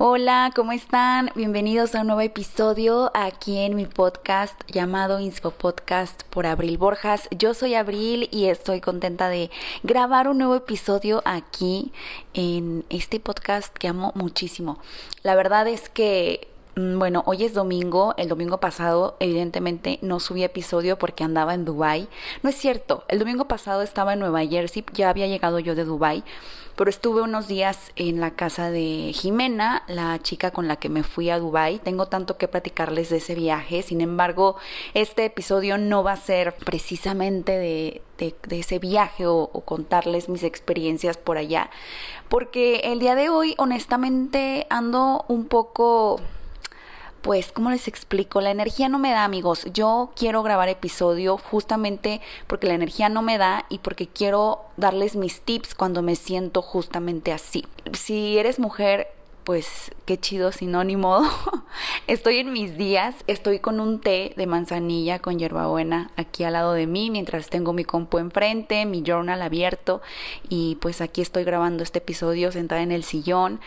Hola, ¿cómo están? Bienvenidos a un nuevo episodio aquí en mi podcast llamado Inspo Podcast por Abril Borjas. Yo soy Abril y estoy contenta de grabar un nuevo episodio aquí en este podcast que amo muchísimo. La verdad es que bueno, hoy es domingo, el domingo pasado evidentemente no subí episodio porque andaba en Dubai. No es cierto, el domingo pasado estaba en Nueva Jersey, ya había llegado yo de Dubai pero estuve unos días en la casa de Jimena, la chica con la que me fui a Dubai. Tengo tanto que platicarles de ese viaje, sin embargo, este episodio no va a ser precisamente de, ese viaje o contarles mis experiencias por allá, porque el día de hoy honestamente ando un poco pues, ¿cómo les explico? La energía no me da, amigos. Yo quiero grabar episodio justamente porque la energía no me da y porque quiero darles mis tips cuando me siento justamente así. Si eres mujer, pues qué chido sinónimo. estoy en mis días, estoy con un té de manzanilla con hierbabuena aquí al lado de mí mientras tengo mi compu enfrente, mi journal abierto y pues aquí estoy grabando este episodio sentada en el sillón.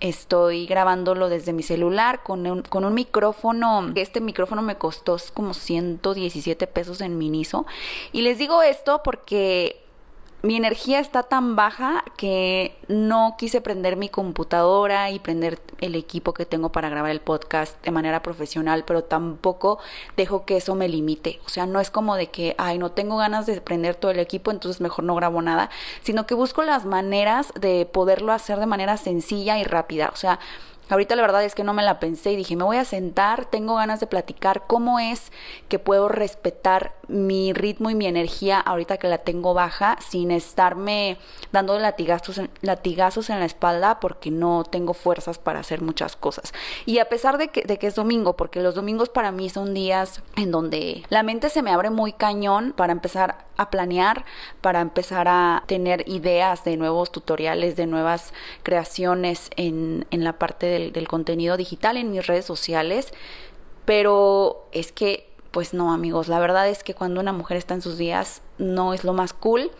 Estoy grabándolo desde mi celular con un, con un micrófono. Este micrófono me costó como 117 pesos en Miniso. Y les digo esto porque mi energía está tan baja que no quise prender mi computadora y prender el equipo que tengo para grabar el podcast de manera profesional, pero tampoco dejo que eso me limite. O sea, no es como de que, ay, no tengo ganas de prender todo el equipo, entonces mejor no grabo nada, sino que busco las maneras de poderlo hacer de manera sencilla y rápida. O sea, Ahorita la verdad es que no me la pensé y dije, me voy a sentar, tengo ganas de platicar cómo es que puedo respetar mi ritmo y mi energía ahorita que la tengo baja sin estarme dando latigazos en, latigazos en la espalda porque no tengo fuerzas para hacer muchas cosas. Y a pesar de que, es domingo, porque los domingos para mí son días en donde la mente se me abre muy cañón para empezar a planear, para empezar a tener ideas de nuevos tutoriales, de nuevas creaciones en, en la parte de del, contenido digital en mis redes sociales, pero es que, pues no amigos, la verdad es que cuando una mujer está en sus días no es lo más cool.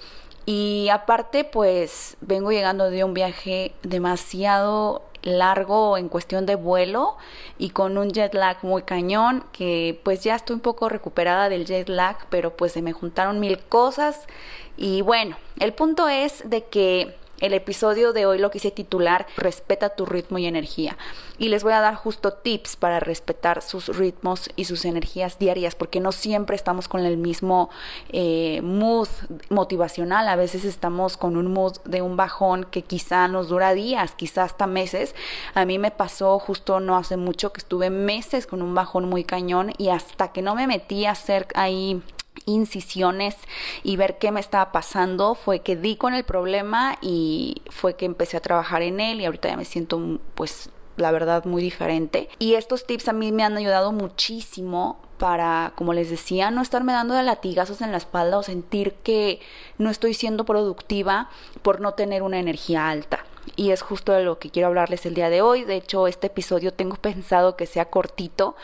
Y aparte, pues vengo llegando de un viaje demasiado largo en cuestión de vuelo y con un jet lag muy cañón, que pues ya estoy un poco recuperada del jet lag, pero pues se me juntaron mil cosas. Y bueno, el punto es de que el episodio de hoy lo quise titular Respeta tu ritmo y energía. Y les voy a dar justo tips para respetar sus ritmos y sus energías diarias, porque no siempre estamos con el mismo eh, mood motivacional. A veces estamos con un mood de un bajón que quizá nos dura días, quizá hasta meses. A mí me pasó justo no hace mucho que estuve meses con un bajón muy cañón y hasta que no me metí a hacer ahí incisiones y ver qué me estaba pasando fue que di con el problema y fue que empecé a trabajar en él y ahorita ya me siento pues la verdad muy diferente y estos tips a mí me han ayudado muchísimo para, como les decía, no estarme dando de latigazos en la espalda o sentir que no estoy siendo productiva por no tener una energía alta. Y es justo de lo que quiero hablarles el día de hoy. De hecho, este episodio tengo pensado que sea cortito,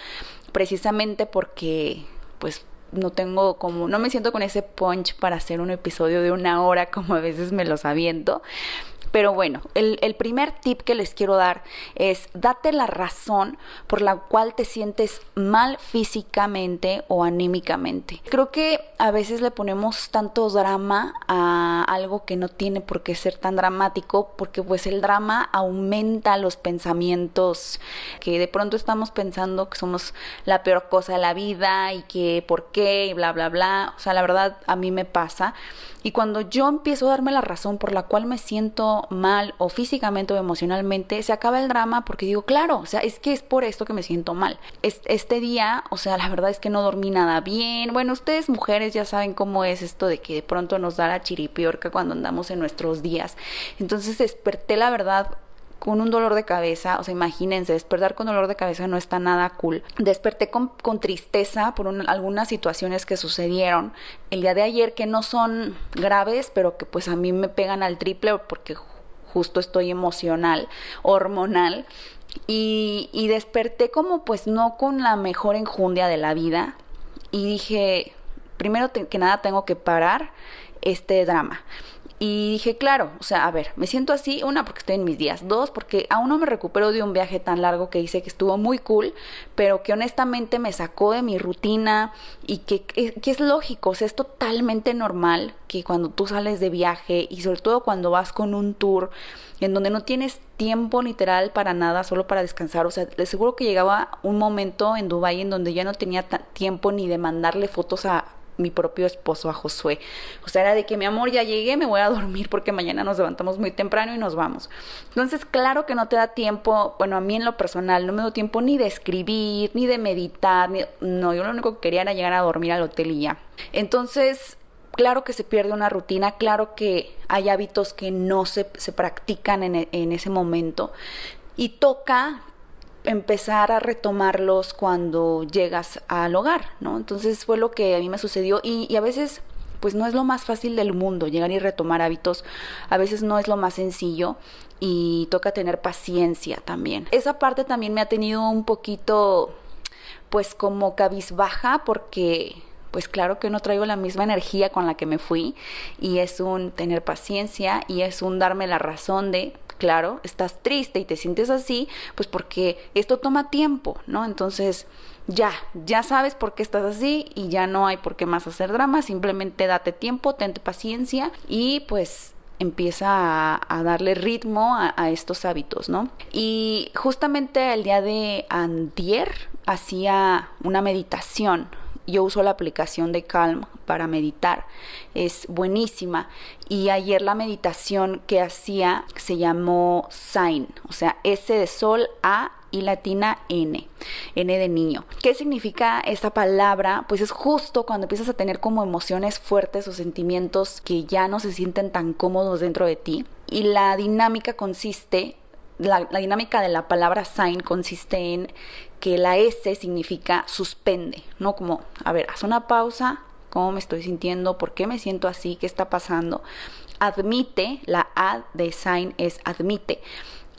precisamente porque, pues, no tengo como, no me siento con ese punch para hacer un episodio de una hora como a veces me los aviento. Pero bueno, el, primer tip que les quiero dar es date la razón por la cual te sientes mal físicamente o anímicamente. Creo que a veces le ponemos tanto drama a algo que no tiene por qué ser tan dramático porque pues el drama aumenta los pensamientos que de pronto estamos pensando que somos la peor cosa de la vida y que por qué y bla bla bla. O sea, la verdad a mí me pasa. Y cuando yo empiezo a darme la razón por la cual me siento mal o físicamente o emocionalmente, se acaba el drama porque digo, claro, o sea, es que es por esto que me siento mal. Este día, o sea, la verdad es que no dormí nada bien. Bueno, ustedes mujeres ya saben cómo es esto de que de pronto nos da la chiripiorca cuando andamos en nuestros días. Entonces desperté, la verdad, con un dolor de cabeza, o sea, imagínense, despertar con dolor de cabeza no está nada cool. Desperté con, tristeza por algunas situaciones que sucedieron el día de ayer que no son graves, pero que pues a mí me pegan al triple porque justo estoy emocional, hormonal. Y, y desperté como pues no con la mejor enjundia de la vida y dije, primero que nada tengo que parar este drama Y dije, claro, o sea, a ver, me siento así, una, porque estoy en mis días, dos, porque aún no me recupero de un viaje tan largo que hice que estuvo muy cool, pero que honestamente me sacó de mi rutina y que, es lógico, o sea, es totalmente normal que cuando tú sales de viaje y sobre todo cuando vas con un tour en donde no tienes tiempo literal para nada, solo para descansar, o sea, les seguro que llegaba un momento en Dubái en donde ya no tenía tiempo ni de mandarle fotos a mi propio esposo, a Josué. O sea, era de que mi amor ya llegué, me voy a dormir porque mañana nos levantamos muy temprano y nos vamos. Entonces, claro que no te da tiempo, bueno, a mí en lo personal no me dio tiempo ni de escribir, ni de meditar, ni, no, yo lo único que quería era llegar a dormir al hotel y ya. Entonces, claro que se pierde una rutina, claro que hay hábitos que no se, se practican en, en ese momento y toca empezar a retomarlos cuando llegas al hogar, ¿no? Entonces fue lo que a mí me sucedió y, a veces pues no es lo más fácil del mundo llegar y retomar hábitos, a veces no es lo más sencillo y toca tener paciencia también. Esa parte también me ha tenido un poquito pues como cabizbaja porque pues claro que no traigo la misma energía con la que me fui y es un tener paciencia y es un darme la razón de claro, estás triste y te sientes así, pues porque esto toma tiempo, ¿no? Entonces, ya, ya sabes por qué estás así y ya no hay por qué más hacer drama, simplemente date tiempo, tente paciencia y pues empieza a, darle ritmo a, a, estos hábitos, ¿no? Y justamente el día de antier hacía una meditación yo uso la aplicación de Calm para meditar. Es buenísima. Y ayer la meditación que hacía se llamó Sign, o sea, S de sol, A y latina N, N de niño. ¿Qué significa esta palabra? Pues es justo cuando empiezas a tener como emociones fuertes o sentimientos que ya no se sienten tan cómodos dentro de ti. Y la dinámica consiste la, dinámica de la palabra sign consiste en que la S significa suspende, ¿no? Como, a ver, haz una pausa, ¿cómo me estoy sintiendo? ¿Por qué me siento así? ¿Qué está pasando? Admite, la A de sign es admite.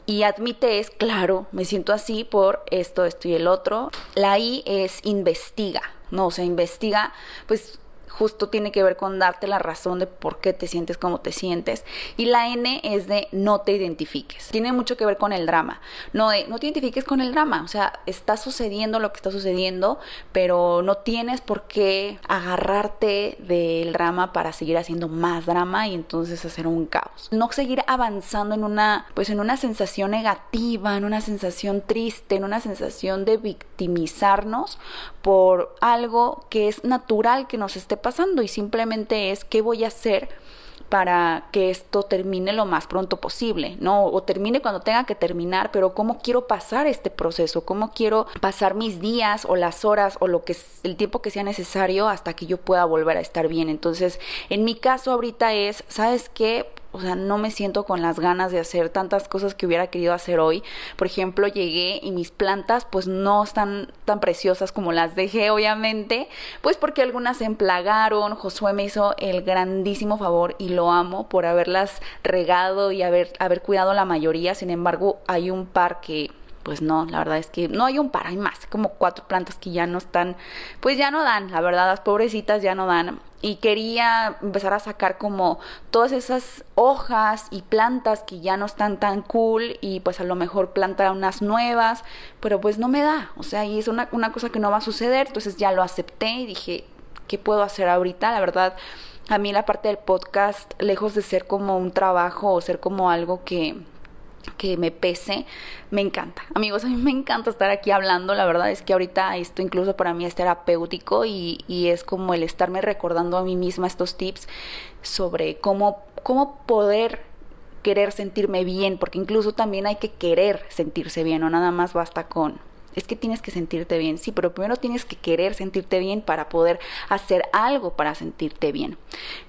Y admite es, claro, me siento así por esto, esto y el otro. La I es investiga, ¿no? O sea, investiga, pues justo tiene que ver con darte la razón de por qué te sientes como te sientes. Y la N es de no te identifiques. Tiene mucho que ver con el drama. No de no te identifiques con el drama. O sea, está sucediendo lo que está sucediendo, pero no tienes por qué agarrarte del drama para seguir haciendo más drama y entonces hacer un caos. No seguir avanzando en una, pues en una sensación negativa, en una sensación triste, en una sensación de victimizarnos por algo que es natural que nos esté pasando y simplemente es qué voy a hacer para que esto termine lo más pronto posible, ¿no? O termine cuando tenga que terminar, pero cómo quiero pasar este proceso, cómo quiero pasar mis días o las horas o lo que es el tiempo que sea necesario hasta que yo pueda volver a estar bien. Entonces, en mi caso ahorita es, ¿sabes qué? O sea, no me siento con las ganas de hacer tantas cosas que hubiera querido hacer hoy. Por ejemplo, llegué y mis plantas pues no están tan preciosas como las dejé, obviamente, pues porque algunas se emplagaron. Josué me hizo el grandísimo favor y lo amo por haberlas regado y haber, haber cuidado la mayoría. Sin embargo, hay un par que pues no, la verdad es que no hay un par, hay más, como cuatro plantas que ya no están, pues ya no dan, la verdad, las pobrecitas ya no dan. Y quería empezar a sacar como todas esas hojas y plantas que ya no están tan cool y pues a lo mejor plantar unas nuevas, pero pues no me da, o sea, y es una, una cosa que no va a suceder, entonces ya lo acepté y dije, ¿qué puedo hacer ahorita? La verdad, a mí la parte del podcast, lejos de ser como un trabajo o ser como algo que que me pese, me encanta. Amigos, a mí me encanta estar aquí hablando, la verdad es que ahorita esto incluso para mí es terapéutico y, y es como el estarme recordando a mí misma estos tips sobre cómo, cómo poder querer sentirme bien, porque incluso también hay que querer sentirse bien, no nada más basta con es que tienes que sentirte bien, sí, pero primero tienes que querer sentirte bien para poder hacer algo para sentirte bien.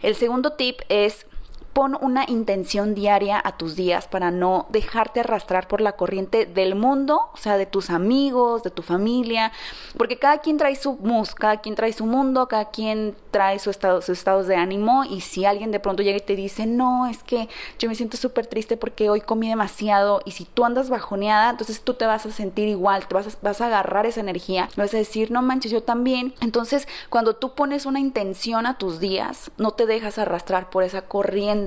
El segundo tip es pon una intención diaria a tus días para no dejarte arrastrar por la corriente del mundo, o sea, de tus amigos, de tu familia, porque cada quien trae su mus, cada quien trae su mundo, cada quien trae su estado, sus estados de ánimo y si alguien de pronto llega y te dice, no, es que yo me siento súper triste porque hoy comí demasiado y si tú andas bajoneada, entonces tú te vas a sentir igual, te vas a, vas a agarrar esa energía, vas a decir, no manches, yo también. Entonces, cuando tú pones una intención a tus días, no te dejas arrastrar por esa corriente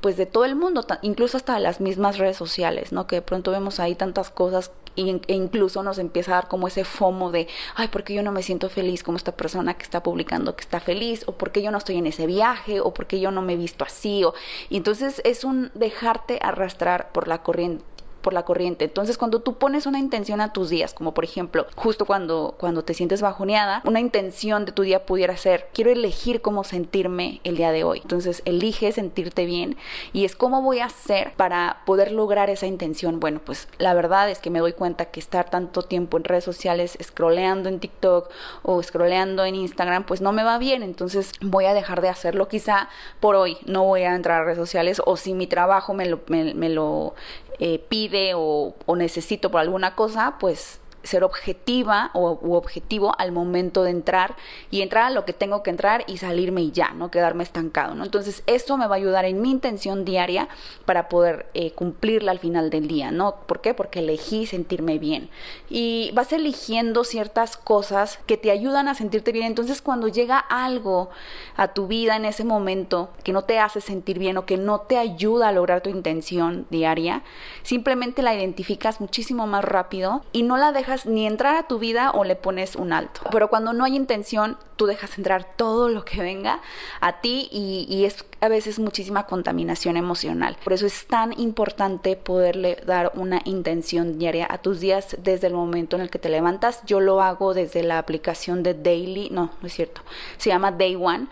pues de todo el mundo, incluso hasta las mismas redes sociales, ¿no? Que de pronto vemos ahí tantas cosas e incluso nos empieza a dar como ese fomo de, ay, ¿por qué yo no me siento feliz como esta persona que está publicando que está feliz? ¿O por qué yo no estoy en ese viaje? ¿O por qué yo no me he visto así? O, y entonces es un dejarte arrastrar por la corriente por la corriente. Entonces, cuando tú pones una intención a tus días, como por ejemplo, justo cuando, cuando te sientes bajoneada, una intención de tu día pudiera ser, quiero elegir cómo sentirme el día de hoy. Entonces, elige sentirte bien y es cómo voy a hacer para poder lograr esa intención. Bueno, pues la verdad es que me doy cuenta que estar tanto tiempo en redes sociales, scrolleando en TikTok o scrolleando en Instagram, pues no me va bien. Entonces, voy a dejar de hacerlo quizá por hoy. No voy a entrar a redes sociales o si mi trabajo me lo, me lo eh, pide o, o necesito por alguna cosa, pues ser objetiva o u objetivo al momento de entrar y entrar a lo que tengo que entrar y salirme y ya, no quedarme estancado, ¿no? Entonces, esto me va a ayudar en mi intención diaria para poder eh, cumplirla al final del día, ¿no? ¿Por qué? Porque elegí sentirme bien. Y vas eligiendo ciertas cosas que te ayudan a sentirte bien. Entonces, cuando llega algo a tu vida en ese momento que no te hace sentir bien o que no te ayuda a lograr tu intención diaria, simplemente la identificas muchísimo más rápido y no la dejas ni entrar a tu vida o le pones un alto. Pero cuando no hay intención, tú dejas entrar todo lo que venga a ti y, y es a veces muchísima contaminación emocional. Por eso es tan importante poderle dar una intención diaria a tus días desde el momento en el que te levantas. Yo lo hago desde la aplicación de Daily, no, no es cierto, se llama Day One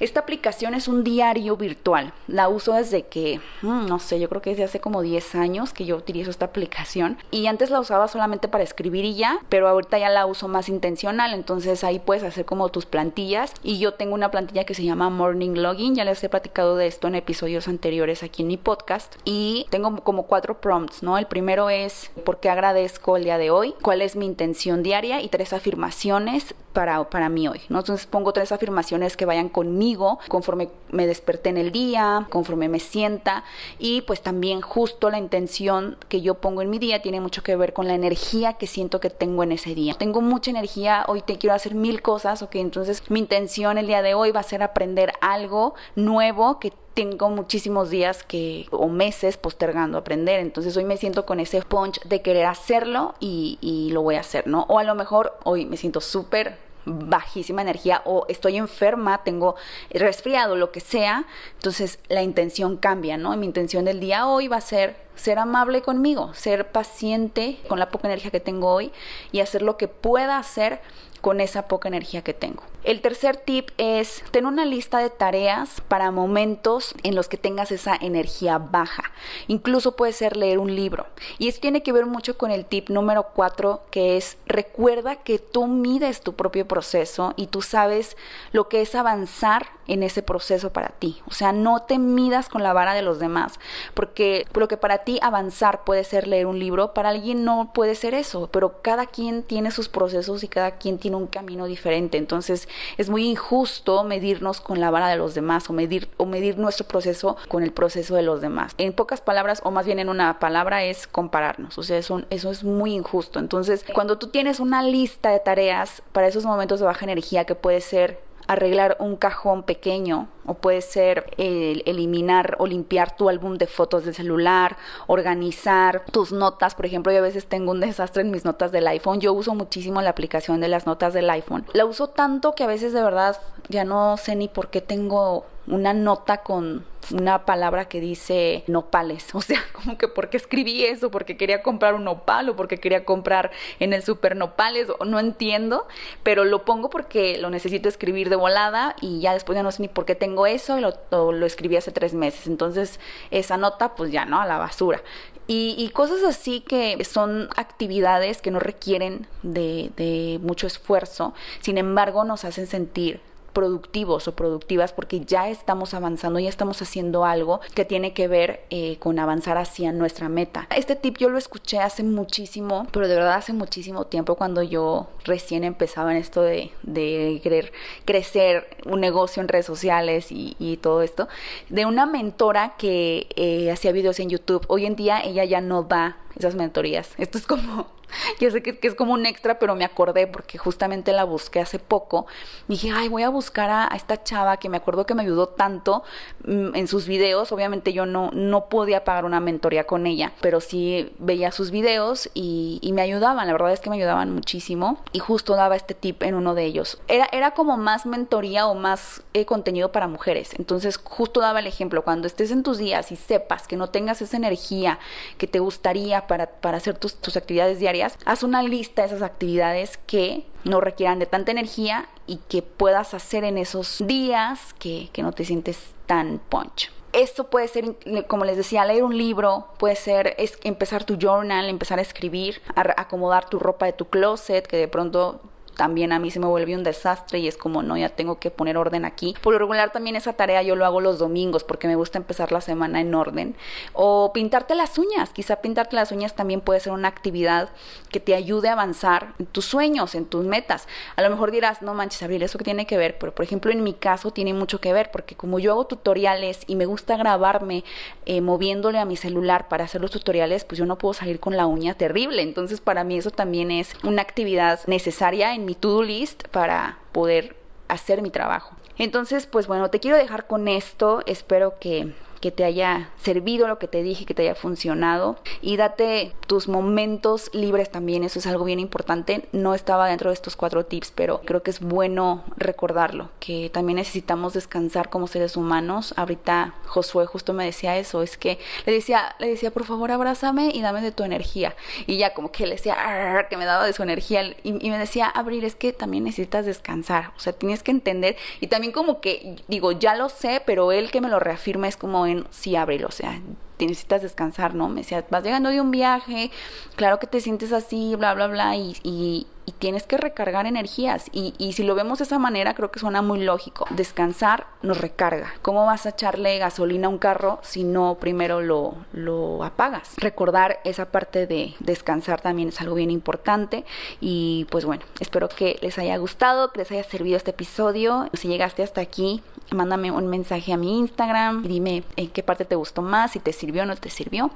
esta aplicación es un diario virtual. La uso desde que, mm, no sé, yo creo que desde hace como 10 años que yo utilizo esta aplicación. Y antes la usaba solamente para escribir y ya, pero ahorita ya la uso más intencional. Entonces ahí puedes hacer como tus plantillas. Y yo tengo una plantilla que se llama Morning Login. Ya les he platicado de esto en episodios anteriores aquí en mi podcast. Y tengo como cuatro prompts, ¿no? El primero es por qué agradezco el día de hoy, cuál es mi intención diaria y tres afirmaciones para, para mí hoy, ¿no? Entonces pongo tres afirmaciones que vayan conmigo conforme me desperté en el día, conforme me sienta y pues también justo la intención que yo pongo en mi día tiene mucho que ver con la energía que siento que tengo en ese día. Tengo mucha energía, hoy te quiero hacer mil cosas, ok, entonces mi intención el día de hoy va a ser aprender algo nuevo que tengo muchísimos días que o meses postergando aprender, entonces hoy me siento con ese punch de querer hacerlo y, y lo voy a hacer, ¿no? O a lo mejor hoy me siento súper bajísima energía o estoy enferma, tengo resfriado, lo que sea, entonces la intención cambia, ¿no? Mi intención del día hoy va a ser ser amable conmigo, ser paciente con la poca energía que tengo hoy y hacer lo que pueda hacer con esa poca energía que tengo. El tercer tip es tener una lista de tareas para momentos en los que tengas esa energía baja. Incluso puede ser leer un libro. Y esto tiene que ver mucho con el tip número cuatro, que es recuerda que tú mides tu propio proceso y tú sabes lo que es avanzar en ese proceso para ti. O sea, no te midas con la vara de los demás, porque lo que para ti avanzar puede ser leer un libro, para alguien no puede ser eso, pero cada quien tiene sus procesos y cada quien tiene un camino diferente. Entonces, es muy injusto medirnos con la vara de los demás o medir, o medir nuestro proceso con el proceso de los demás. En pocas palabras, o más bien en una palabra, es compararnos. O sea, eso, eso es muy injusto. Entonces, cuando tú tienes una lista de tareas para esos momentos de baja energía que puede ser arreglar un cajón pequeño o puede ser eliminar o limpiar tu álbum de fotos del celular, organizar tus notas. Por ejemplo, yo a veces tengo un desastre en mis notas del iPhone. Yo uso muchísimo la aplicación de las notas del iPhone. La uso tanto que a veces de verdad ya no sé ni por qué tengo una nota con una palabra que dice nopales. O sea, como que porque escribí eso, porque quería comprar un nopal o porque quería comprar en el super nopales, o no entiendo, pero lo pongo porque lo necesito escribir de volada y ya después ya no sé ni por qué tengo eso y lo, lo escribí hace tres meses. Entonces, esa nota, pues ya no, a la basura. Y, y, cosas así que son actividades que no requieren de, de mucho esfuerzo, sin embargo nos hacen sentir productivos o productivas porque ya estamos avanzando, ya estamos haciendo algo que tiene que ver eh, con avanzar hacia nuestra meta. Este tip yo lo escuché hace muchísimo, pero de verdad hace muchísimo tiempo cuando yo recién empezaba en esto de, de querer crecer un negocio en redes sociales y, todo esto, de una mentora que eh, hacía videos en YouTube. Hoy en día ella ya no da esas mentorías. Esto es como yo sé que, es como un extra, pero me acordé porque justamente la busqué hace poco. Dije, ay, voy a buscar a, esta chava que me acuerdo que me ayudó tanto mm, en sus videos. Obviamente yo no, no podía pagar una mentoría con ella, pero sí veía sus videos y, me ayudaban. La verdad es que me ayudaban muchísimo y justo daba este tip en uno de ellos. Era, era como más mentoría o más eh, contenido para mujeres. Entonces justo daba el ejemplo, cuando estés en tus días y sepas que no tengas esa energía que te gustaría para, hacer tus, tus actividades diarias, haz una lista de esas actividades que no requieran de tanta energía y que puedas hacer en esos días que, no te sientes tan punch. Esto puede ser, como les decía, leer un libro, puede ser es empezar tu journal, empezar a escribir, acomodar tu ropa de tu closet, que de pronto también a mí se me vuelve un desastre y es como, no, ya tengo que poner orden aquí. Por lo regular también esa tarea yo lo hago los domingos porque me gusta empezar la semana en orden. O pintarte las uñas, quizá pintarte las uñas también puede ser una actividad que te ayude a avanzar en tus sueños, en tus metas. A lo mejor dirás, no manches, Abril, ¿eso que tiene que ver? Pero por ejemplo en mi caso tiene mucho que ver porque como yo hago tutoriales y me gusta grabarme eh, moviéndole a mi celular para hacer los tutoriales, pues yo no puedo salir con la uña terrible. Entonces para mí eso también es una actividad necesaria mi to-do list para poder hacer mi trabajo. Entonces, pues bueno, te quiero dejar con esto. Espero que que te haya servido lo que te dije, que te haya funcionado y date tus momentos libres también, eso es algo bien importante. No estaba dentro de estos cuatro tips, pero creo que es bueno recordarlo, que también necesitamos descansar como seres humanos. Ahorita Josué justo me decía eso, es que le decía, le decía, por favor abrázame y dame de tu energía. Y ya como que le decía, que me daba de su energía y, y me decía, Abril, es que también necesitas descansar, o sea, tienes que entender y también como que digo, ya lo sé, pero él que me lo reafirma es como en sí ábrelo, o sea, necesitas descansar, ¿no? Me decía, vas llegando de un viaje, claro que te sientes así, bla, bla, bla, y, tienes que recargar energías. Y, y, si lo vemos de esa manera, creo que suena muy lógico. Descansar nos recarga. ¿Cómo vas a echarle gasolina a un carro si no primero lo, lo apagas? Recordar esa parte de descansar también es algo bien importante. Y pues bueno, espero que les haya gustado, que les haya servido este episodio. Si llegaste hasta aquí, mándame un mensaje a mi Instagram, dime en qué parte te gustó más, si te sirvió o no te sirvió.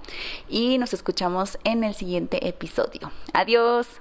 Y nos escuchamos en el siguiente episodio. Adiós.